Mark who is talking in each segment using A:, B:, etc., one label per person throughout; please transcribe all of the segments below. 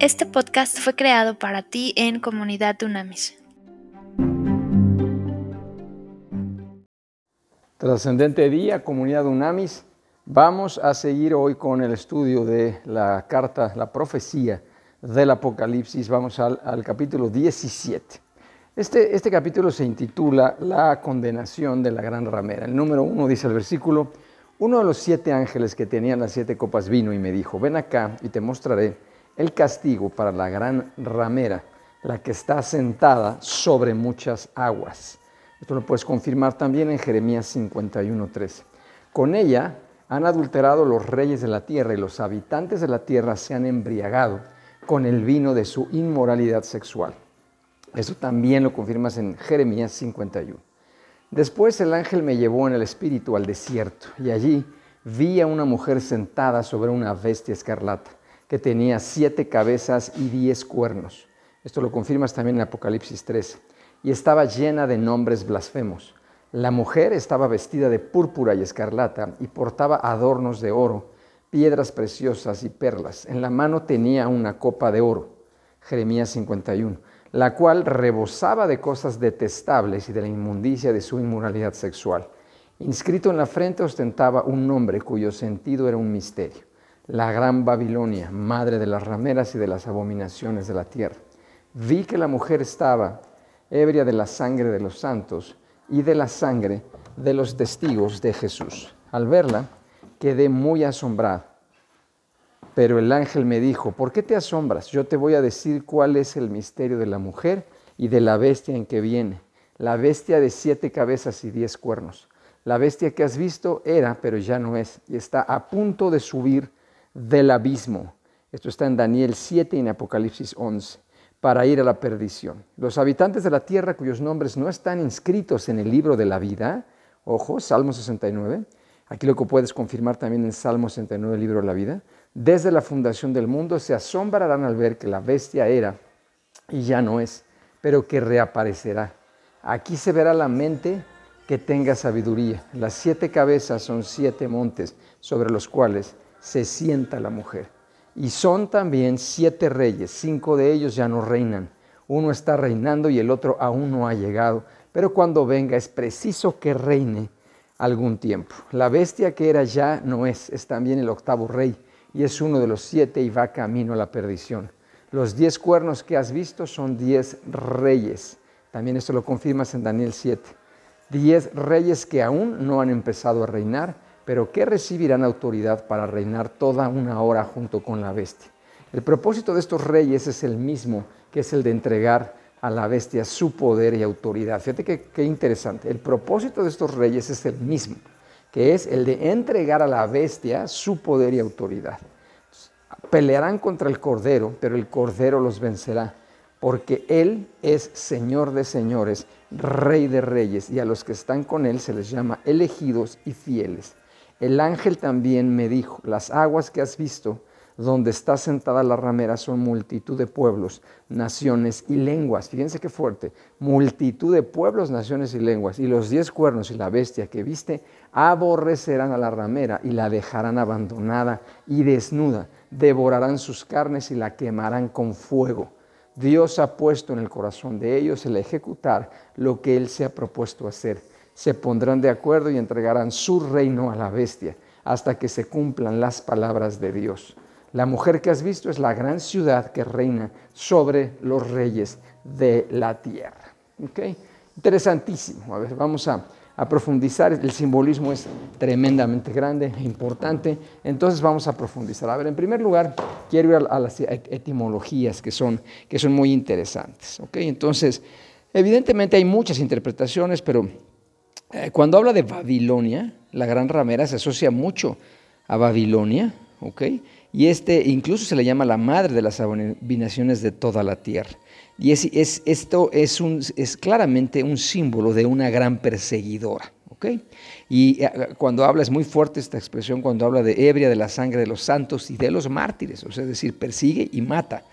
A: Este podcast fue creado para ti en Comunidad Unamis.
B: Trascendente día, Comunidad Unamis. Vamos a seguir hoy con el estudio de la carta, la profecía del Apocalipsis. Vamos al, capítulo 17. Este, este capítulo se intitula La condenación de la gran ramera. El número uno dice el versículo, uno de los siete ángeles que tenían las siete copas vino y me dijo, ven acá y te mostraré el castigo para la gran ramera, la que está sentada sobre muchas aguas. Esto lo puedes confirmar también en Jeremías 51.13. Con ella han adulterado los reyes de la tierra y los habitantes de la tierra se han embriagado con el vino de su inmoralidad sexual. Eso también lo confirmas en Jeremías 51. Después el ángel me llevó en el espíritu al desierto y allí vi a una mujer sentada sobre una bestia escarlata que tenía siete cabezas y diez cuernos. Esto lo confirmas también en Apocalipsis 3. Y estaba llena de nombres blasfemos. La mujer estaba vestida de púrpura y escarlata y portaba adornos de oro, piedras preciosas y perlas. En la mano tenía una copa de oro. Jeremías 51 la cual rebosaba de cosas detestables y de la inmundicia de su inmoralidad sexual. Inscrito en la frente ostentaba un nombre cuyo sentido era un misterio la gran Babilonia, madre de las rameras y de las abominaciones de la tierra. Vi que la mujer estaba ebria de la sangre de los santos y de la sangre de los testigos de Jesús. Al verla, quedé muy asombrado. Pero el ángel me dijo, ¿por qué te asombras? Yo te voy a decir cuál es el misterio de la mujer y de la bestia en que viene, la bestia de siete cabezas y diez cuernos. La bestia que has visto era, pero ya no es, y está a punto de subir del abismo. Esto está en Daniel 7 y en Apocalipsis 11, para ir a la perdición. Los habitantes de la tierra cuyos nombres no están inscritos en el libro de la vida, ojo, Salmo 69, aquí lo que puedes confirmar también en Salmo 69, el libro de la vida, desde la fundación del mundo se asombrarán al ver que la bestia era y ya no es, pero que reaparecerá. Aquí se verá la mente que tenga sabiduría. Las siete cabezas son siete montes sobre los cuales se sienta la mujer. Y son también siete reyes, cinco de ellos ya no reinan. Uno está reinando y el otro aún no ha llegado, pero cuando venga es preciso que reine algún tiempo. La bestia que era ya no es, es también el octavo rey y es uno de los siete y va camino a la perdición. Los diez cuernos que has visto son diez reyes. También esto lo confirmas en Daniel 7. Diez reyes que aún no han empezado a reinar pero que recibirán autoridad para reinar toda una hora junto con la bestia. El propósito de estos reyes es el mismo, que es el de entregar a la bestia su poder y autoridad. Fíjate qué, interesante. El propósito de estos reyes es el mismo, que es el de entregar a la bestia su poder y autoridad. Pelearán contra el Cordero, pero el Cordero los vencerá, porque Él es Señor de señores, Rey de reyes, y a los que están con Él se les llama elegidos y fieles. El ángel también me dijo, las aguas que has visto, donde está sentada la ramera, son multitud de pueblos, naciones y lenguas. Fíjense qué fuerte. Multitud de pueblos, naciones y lenguas. Y los diez cuernos y la bestia que viste aborrecerán a la ramera y la dejarán abandonada y desnuda. Devorarán sus carnes y la quemarán con fuego. Dios ha puesto en el corazón de ellos el ejecutar lo que Él se ha propuesto hacer se pondrán de acuerdo y entregarán su reino a la bestia hasta que se cumplan las palabras de Dios. La mujer que has visto es la gran ciudad que reina sobre los reyes de la tierra. Interesantísimo. A ver, vamos a, profundizar. El simbolismo es tremendamente grande e importante. Entonces vamos a profundizar. A ver, en primer lugar, quiero ir a, las etimologías que son, que son muy interesantes. Entonces, evidentemente hay muchas interpretaciones, pero eh, cuando habla de Babilonia, la gran ramera se asocia mucho a Babilonia, ¿ok? Y este incluso se le llama la madre de las abominaciones de toda la tierra. Y es, esto es, un, es claramente un símbolo de una gran perseguidora. ¿ok? Y eh, cuando habla, es muy fuerte esta expresión, cuando habla de ebria de la sangre de los santos y de los mártires, o sea, es decir, persigue y mata.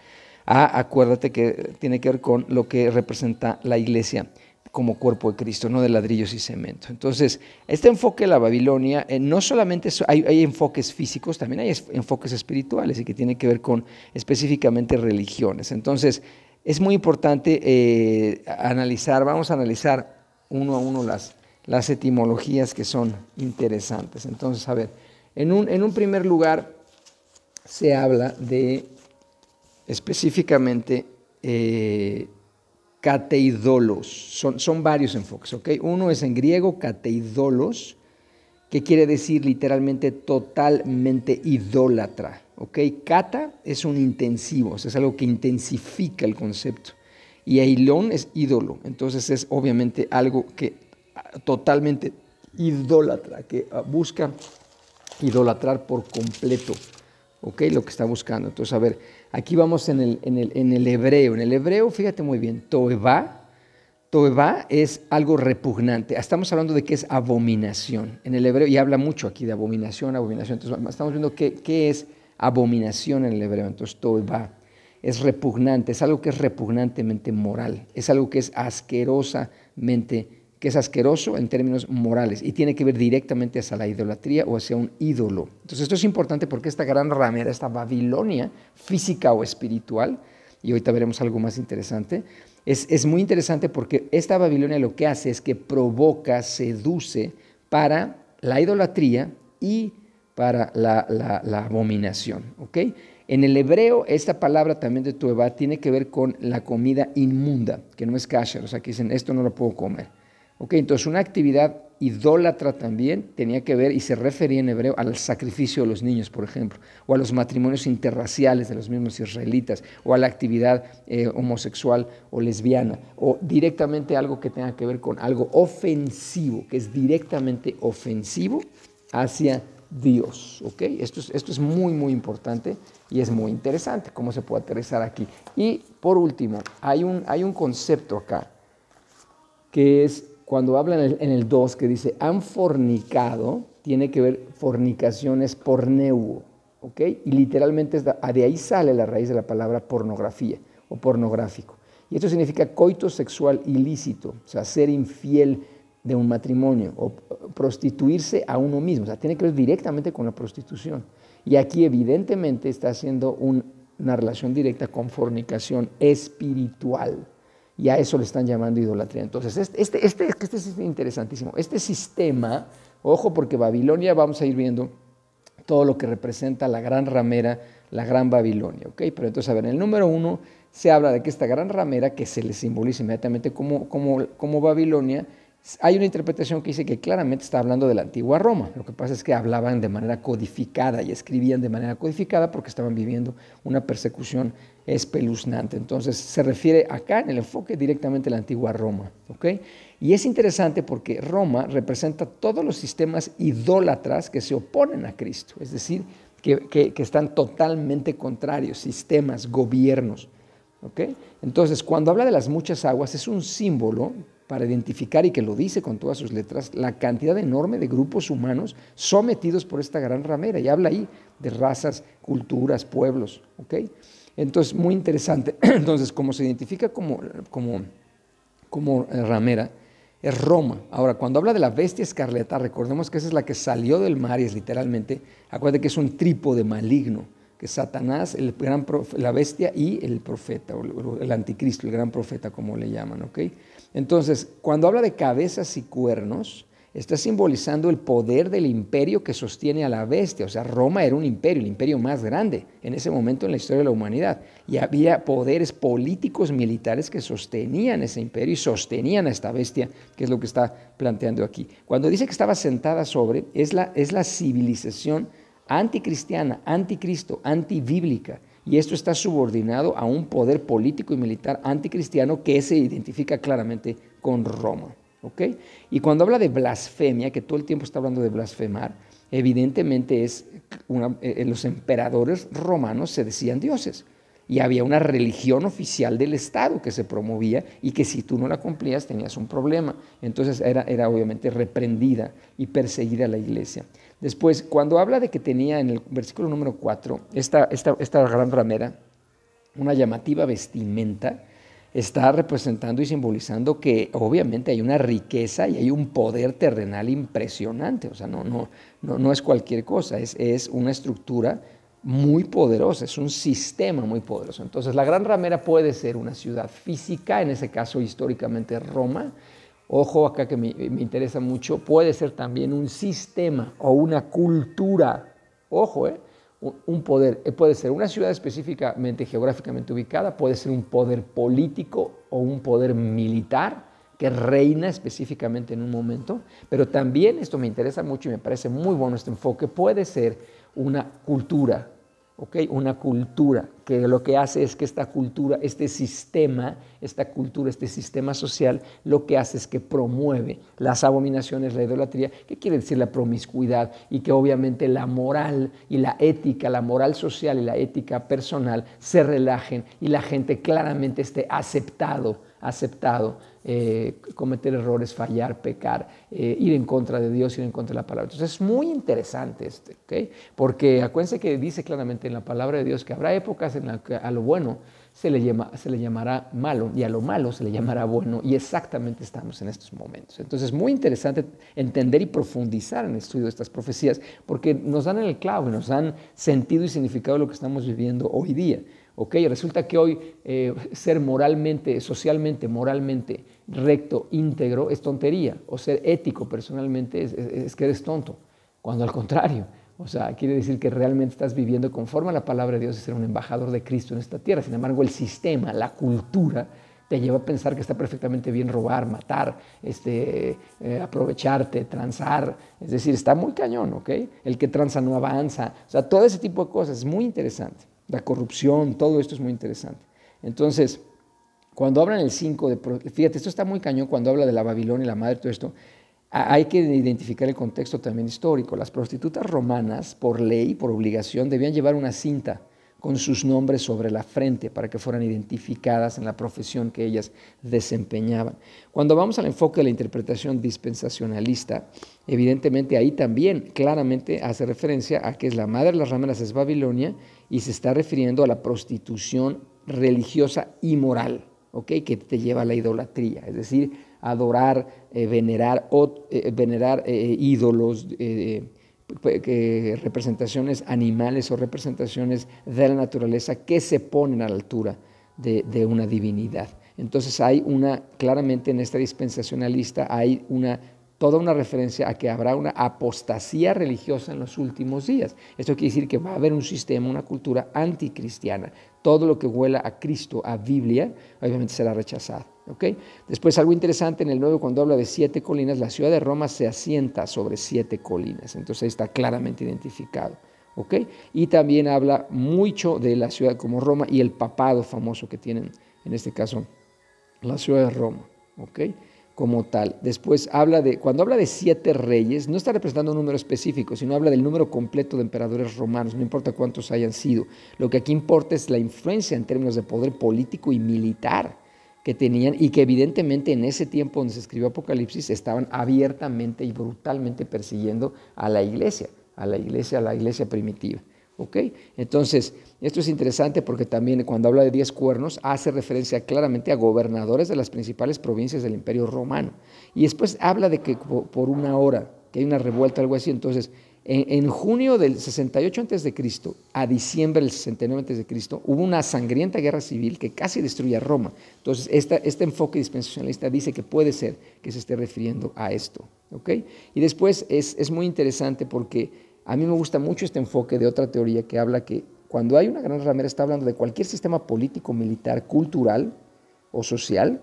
B: Ah, acuérdate que tiene que ver con lo que representa la iglesia como cuerpo de Cristo, no de ladrillos y cemento. Entonces, este enfoque de la Babilonia, eh, no solamente hay, enfoques físicos, también hay enfoques espirituales y que tienen que ver con específicamente religiones. Entonces, es muy importante eh, analizar, vamos a analizar uno a uno las, las etimologías que son interesantes. Entonces, a ver, en un, en un primer lugar se habla de específicamente eh, cateidolos. Son, son varios enfoques, ¿ok? Uno es en griego cateidolos, que quiere decir literalmente totalmente idólatra, ¿ok? Kata es un intensivo, es algo que intensifica el concepto. Y eilón es ídolo, entonces es obviamente algo que totalmente idólatra, que busca idolatrar por completo, ¿ok? Lo que está buscando. Entonces, a ver, Aquí vamos en el, en el, en el hebreo. En el hebreo, fíjate muy bien, toeba, toeba es algo repugnante. Estamos hablando de que es abominación. En el hebreo, y habla mucho aquí de abominación, abominación. Entonces, estamos viendo qué, qué es abominación en el hebreo. Entonces, toeba es repugnante, es algo que es repugnantemente moral, es algo que es asquerosamente es asqueroso en términos morales y tiene que ver directamente hacia la idolatría o hacia un ídolo. Entonces esto es importante porque esta gran ramera, esta Babilonia física o espiritual, y ahorita veremos algo más interesante, es, es muy interesante porque esta Babilonia lo que hace es que provoca, seduce para la idolatría y para la, la, abominación. ¿okay? En el hebreo, esta palabra también de tueba tiene que ver con la comida inmunda, que no es kasher, o sea, que dicen, esto no lo puedo comer. Okay, entonces una actividad idólatra también tenía que ver y se refería en hebreo al sacrificio de los niños, por ejemplo, o a los matrimonios interraciales de los mismos israelitas, o a la actividad eh, homosexual o lesbiana, o directamente algo que tenga que ver con algo ofensivo, que es directamente ofensivo hacia Dios. ¿okay? Esto, es, esto es muy, muy importante y es muy interesante cómo se puede aterrizar aquí. Y por último, hay un, hay un concepto acá que es cuando habla en el 2 que dice han fornicado, tiene que ver fornicaciones porneuo, ¿ok? Y literalmente de ahí sale la raíz de la palabra pornografía o pornográfico. Y esto significa coito sexual ilícito, o sea, ser infiel de un matrimonio o prostituirse a uno mismo, o sea, tiene que ver directamente con la prostitución. Y aquí evidentemente está haciendo una relación directa con fornicación espiritual y a eso le están llamando idolatría. Entonces, este, este, este, este es interesantísimo. Este sistema, ojo porque Babilonia, vamos a ir viendo todo lo que representa la gran ramera, la gran Babilonia. ¿ok? Pero entonces, a ver, en el número uno se habla de que esta gran ramera, que se le simboliza inmediatamente como, como, como Babilonia, hay una interpretación que dice que claramente está hablando de la antigua Roma. Lo que pasa es que hablaban de manera codificada y escribían de manera codificada porque estaban viviendo una persecución espeluznante. Entonces se refiere acá en el enfoque directamente a la antigua Roma. Y es interesante porque Roma representa todos los sistemas idólatras que se oponen a Cristo, es decir, que, están totalmente contrarios, sistemas, gobiernos. Entonces, cuando habla de las muchas aguas, es un símbolo para identificar y que lo dice con todas sus letras, la cantidad enorme de grupos humanos sometidos por esta gran ramera. Y habla ahí de razas, culturas, pueblos. ¿okay? Entonces, muy interesante. Entonces, como se identifica como, como, como ramera, es Roma. Ahora, cuando habla de la bestia escarlata, recordemos que esa es la que salió del mar y es literalmente, acuérdate que es un trípode maligno, que Satanás, el gran la bestia y el profeta, o el anticristo, el gran profeta, como le llaman. ¿okay? Entonces, cuando habla de cabezas y cuernos, está simbolizando el poder del imperio que sostiene a la bestia. O sea, Roma era un imperio, el imperio más grande en ese momento en la historia de la humanidad. Y había poderes políticos, militares que sostenían ese imperio y sostenían a esta bestia, que es lo que está planteando aquí. Cuando dice que estaba sentada sobre, es la, es la civilización anticristiana, anticristo, antibíblica y esto está subordinado a un poder político y militar anticristiano que se identifica claramente con Roma. Y cuando habla de blasfemia, que todo el tiempo está hablando de blasfemar, evidentemente es eh, los emperadores romanos se decían dioses y había una religión oficial del Estado que se promovía y que si tú no la cumplías tenías un problema. Entonces era, era obviamente reprendida y perseguida la iglesia. Después, cuando habla de que tenía en el versículo número 4 esta, esta, esta gran ramera, una llamativa vestimenta, está representando y simbolizando que obviamente hay una riqueza y hay un poder terrenal impresionante. O sea, no, no, no, no es cualquier cosa, es, es una estructura muy poderosa, es un sistema muy poderoso. Entonces, la Gran Ramera puede ser una ciudad física, en ese caso históricamente Roma. Ojo acá que me, interesa mucho, puede ser también un sistema o una cultura. Ojo, ¿eh? un poder, eh, puede ser una ciudad específicamente geográficamente ubicada, puede ser un poder político o un poder militar que reina específicamente en un momento, pero también esto me interesa mucho y me parece muy bueno este enfoque, puede ser una cultura, una cultura que lo que hace es que esta cultura, este sistema, esta cultura, este sistema social, lo que hace es que promueve las abominaciones, la idolatría, que quiere decir la promiscuidad y que obviamente la moral y la ética, la moral social y la ética personal se relajen y la gente claramente esté aceptado, aceptado eh, cometer errores, fallar, pecar, eh, ir en contra de Dios, ir en contra de la palabra. Entonces es muy interesante este, porque acuérdense que dice claramente en la palabra de Dios que habrá épocas en las que a lo bueno se le, se le llamará malo y a lo malo se le llamará bueno y exactamente estamos en estos momentos. Entonces es muy interesante entender y profundizar en el estudio de estas profecías porque nos dan el clavo y nos dan sentido y significado de lo que estamos viviendo hoy día. ¿Ok? Resulta que hoy eh, ser moralmente, socialmente, moralmente recto, íntegro, es tontería. O ser ético personalmente es, que eres tonto. Cuando al contrario, o sea, quiere decir que realmente estás viviendo conforme a la palabra de Dios y ser un embajador de Cristo en esta tierra. Sin embargo, el sistema, la cultura, te lleva a pensar que está perfectamente bien robar, matar, este, eh, aprovecharte, transar. Es decir, está muy cañón, ¿ok? El que tranza no avanza. O sea, todo ese tipo de cosas es muy interesante la corrupción, todo esto es muy interesante. Entonces, cuando hablan el 5 de, fíjate, esto está muy cañón cuando habla de la Babilonia la madre, todo esto, hay que identificar el contexto también histórico. Las prostitutas romanas, por ley, por obligación, debían llevar una cinta con sus nombres sobre la frente para que fueran identificadas en la profesión que ellas desempeñaban. Cuando vamos al enfoque de la interpretación dispensacionalista, evidentemente ahí también claramente hace referencia a que es la madre de las rameras es Babilonia y se está refiriendo a la prostitución religiosa y moral, que te lleva a la idolatría, es decir, adorar, eh, venerar, eh, venerar eh, ídolos representaciones animales o representaciones de la naturaleza que se ponen a la altura de, una divinidad. Entonces hay una, claramente en esta dispensacionalista hay una toda una referencia a que habrá una apostasía religiosa en los últimos días. Esto quiere decir que va a haber un sistema, una cultura anticristiana. Todo lo que huela a Cristo, a Biblia, obviamente será rechazado. Después algo interesante en el 9 cuando habla de siete colinas, la ciudad de Roma se asienta sobre siete colinas, entonces ahí está claramente identificado. Y también habla mucho de la ciudad como Roma y el papado famoso que tienen, en este caso, la ciudad de Roma. como tal. Después habla de, cuando habla de siete reyes, no está representando un número específico, sino habla del número completo de emperadores romanos, no importa cuántos hayan sido. Lo que aquí importa es la influencia en términos de poder político y militar que tenían y que evidentemente en ese tiempo donde se escribió Apocalipsis estaban abiertamente y brutalmente persiguiendo a la iglesia, a la iglesia, a la iglesia primitiva. ¿Ok? Entonces, esto es interesante porque también cuando habla de diez cuernos hace referencia claramente a gobernadores de las principales provincias del imperio romano. Y después habla de que por una hora, que hay una revuelta, algo así. Entonces, en, junio del 68 a.C. a diciembre del 69 a.C. hubo una sangrienta guerra civil que casi destruye a Roma. Entonces, este enfoque dispensacionalista dice que puede ser que se esté refiriendo a esto. Y después es, es muy interesante porque a mí me gusta mucho este enfoque de otra teoría que habla que cuando hay una gran ramera está hablando de cualquier sistema político, militar, cultural o social,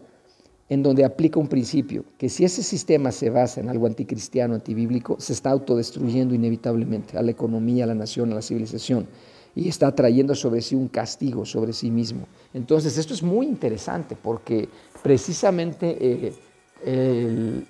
B: en donde aplica un principio, que si ese sistema se basa en algo anticristiano, antibíblico, se está autodestruyendo inevitablemente a la economía, a la nación, a la civilización, y está trayendo sobre sí un castigo sobre sí mismo. Entonces, esto es muy interesante porque precisamente eh,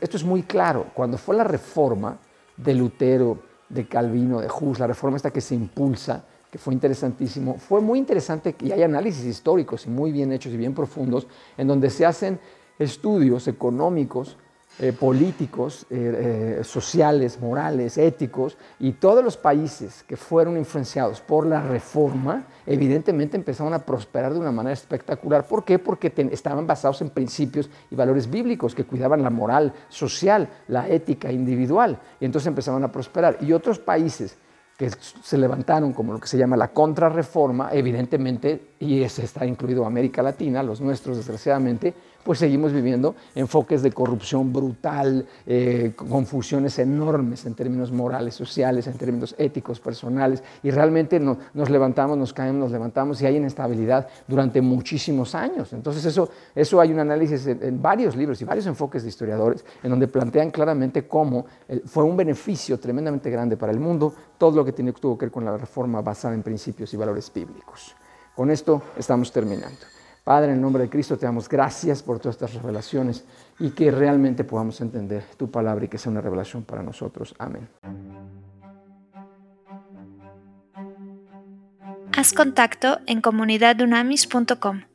B: esto es muy claro. Cuando fue la reforma de Lutero, de Calvino, de Hus, la reforma esta que se impulsa, que fue interesantísimo. Fue muy interesante y hay análisis históricos y muy bien hechos y bien profundos en donde se hacen estudios económicos eh, políticos, eh, sociales, morales, éticos, y todos los países que fueron influenciados por la reforma, evidentemente empezaron a prosperar de una manera espectacular. ¿Por qué? Porque estaban basados en principios y valores bíblicos que cuidaban la moral social, la ética individual, y entonces empezaban a prosperar. Y otros países que se levantaron como lo que se llama la contrarreforma, evidentemente, y ese está incluido América Latina, los nuestros desgraciadamente, pues seguimos viviendo enfoques de corrupción brutal, eh, confusiones enormes en términos morales, sociales, en términos éticos, personales, y realmente nos levantamos, nos caemos, nos levantamos y hay inestabilidad durante muchísimos años. Entonces eso, eso hay un análisis en, varios libros y varios enfoques de historiadores en donde plantean claramente cómo eh, fue un beneficio tremendamente grande para el mundo todo lo que tuvo que ver con la reforma basada en principios y valores bíblicos. Con esto estamos terminando. Padre, en el nombre de Cristo te damos gracias por todas estas revelaciones y que realmente podamos entender tu palabra y que sea una revelación para nosotros. Amén.
A: Haz contacto en comunidadunamis.com.